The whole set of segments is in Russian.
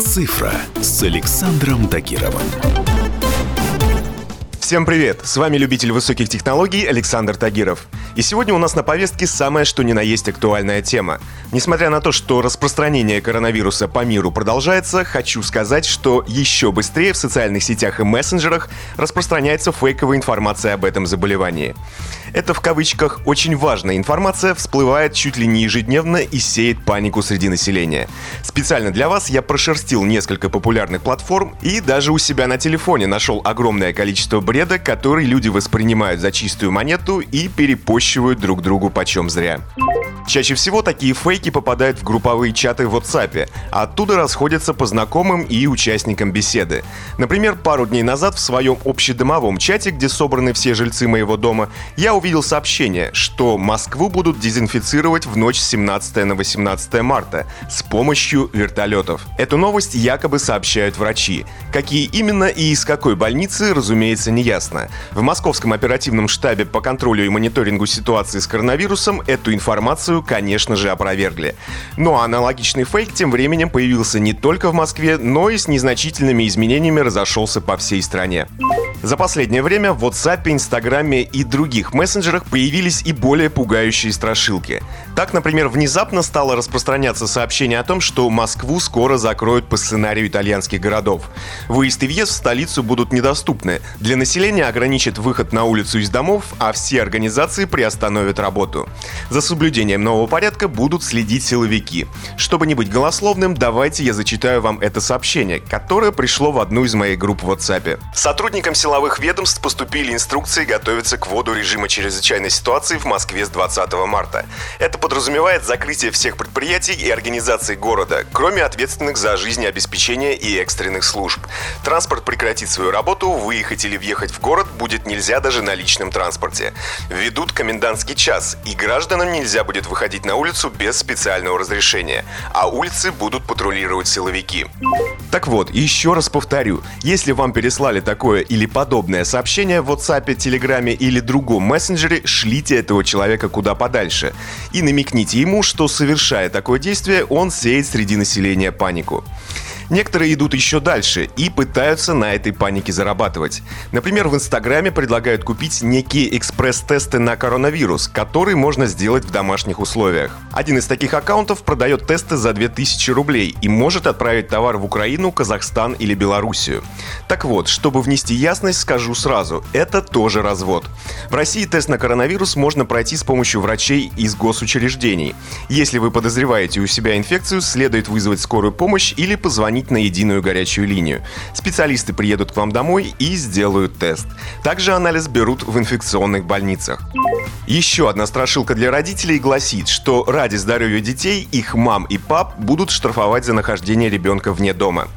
«Цифра» с Александром Тагировым. Всем привет! С вами любитель высоких технологий Александр Тагиров. И сегодня у нас на повестке самое что ни на есть актуальная тема. Несмотря на то, что распространение коронавируса по миру продолжается, хочу сказать, что еще быстрее в социальных сетях и мессенджерах распространяется фейковая информация об этом заболевании. Это в кавычках «очень важная информация» всплывает чуть ли не ежедневно и сеет панику среди населения. Специально для вас я прошерстил несколько популярных платформ и даже у себя на телефоне нашел огромное количество бреда, который люди воспринимают за чистую монету и перепощивают друг другу почем зря. Чаще всего такие фейки попадают в групповые чаты в WhatsApp, а оттуда расходятся по знакомым и участникам беседы. Например, пару дней назад в своем общедомовом чате, где собраны все жильцы моего дома, я увидел сообщение, что Москву будут дезинфицировать в ночь с 17 на 18 марта с помощью вертолетов. Эту новость якобы сообщают врачи. Какие именно и из какой больницы, разумеется, не ясно. В Московском оперативном штабе по контролю и мониторингу ситуации с коронавирусом эту информацию информацию, конечно же, опровергли. Но аналогичный фейк тем временем появился не только в Москве, но и с незначительными изменениями разошелся по всей стране. За последнее время в WhatsApp, Инстаграме и других мессенджерах появились и более пугающие страшилки. Так, например, внезапно стало распространяться сообщение о том, что Москву скоро закроют по сценарию итальянских городов. Выезд и въезд в столицу будут недоступны. Для населения ограничат выход на улицу из домов, а все организации приостановят работу. За соблюдением нового порядка будут следить силовики. Чтобы не быть голословным, давайте я зачитаю вам это сообщение, которое пришло в одну из моих групп в WhatsApp. Сотрудникам силовых ведомств поступили инструкции готовиться к вводу режима чрезвычайной ситуации в Москве с 20 марта. Это подразумевает закрытие всех предприятий и организаций города, кроме ответственных за жизнеобеспечение и экстренных служб. Транспорт прекратит свою работу, выехать или въехать в город будет нельзя даже на личном транспорте. Введут комендантский час, и гражданам нельзя будет выходить на улицу без специального разрешения, а улицы будут патрулировать силовики. Так вот, еще раз повторю, если вам переслали такое или подобное сообщение в WhatsApp, Телеграме или другом мессенджере, шлите этого человека куда подальше. И намекните ему, что совершая такое действие, он сеет среди населения панику. Некоторые идут еще дальше и пытаются на этой панике зарабатывать. Например, в Инстаграме предлагают купить некие экспресс-тесты на коронавирус, которые можно сделать в домашних условиях. Один из таких аккаунтов продает тесты за 2000 рублей и может отправить товар в Украину, Казахстан или Белоруссию. Так вот, чтобы внести ясность, скажу сразу, это тоже развод. В России тест на коронавирус можно пройти с помощью врачей из госучреждений. Если вы подозреваете у себя инфекцию, следует вызвать скорую помощь или позвонить позвонить на единую горячую линию. Специалисты приедут к вам домой и сделают тест. Также анализ берут в инфекционных больницах. Еще одна страшилка для родителей гласит, что ради здоровья детей их мам и пап будут штрафовать за нахождение ребенка вне дома.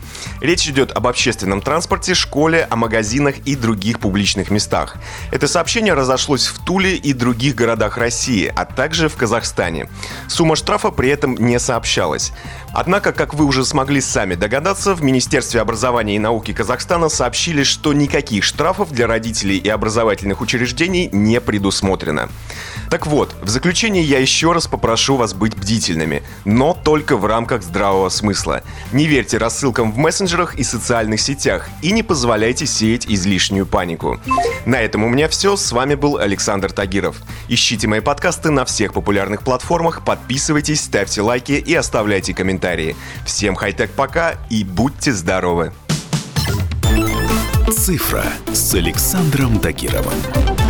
Речь идет об общественном транспорте, школе, о магазинах и других публичных местах. Это сообщение разошлось в Туле и других городах России, а также в Казахстане. Сумма штрафа при этом не сообщалась. Однако, как вы уже смогли сами догадаться, в Министерстве образования и науки Казахстана сообщили, что никаких штрафов для родителей и образовательных учреждений не предусмотрено. Так вот, в заключение я еще раз попрошу вас быть бдительными, но только в рамках здравого смысла. Не верьте рассылкам в мессенджерах и социальных сетях и не позволяйте сеять излишнюю панику. На этом у меня все. С вами был Александр Тагиров. Ищите мои подкасты на всех популярных платформах, подписывайтесь, ставьте лайки и оставляйте комментарии. Всем хай-тек пока и будьте здоровы! Цифра с Александром Тагировым.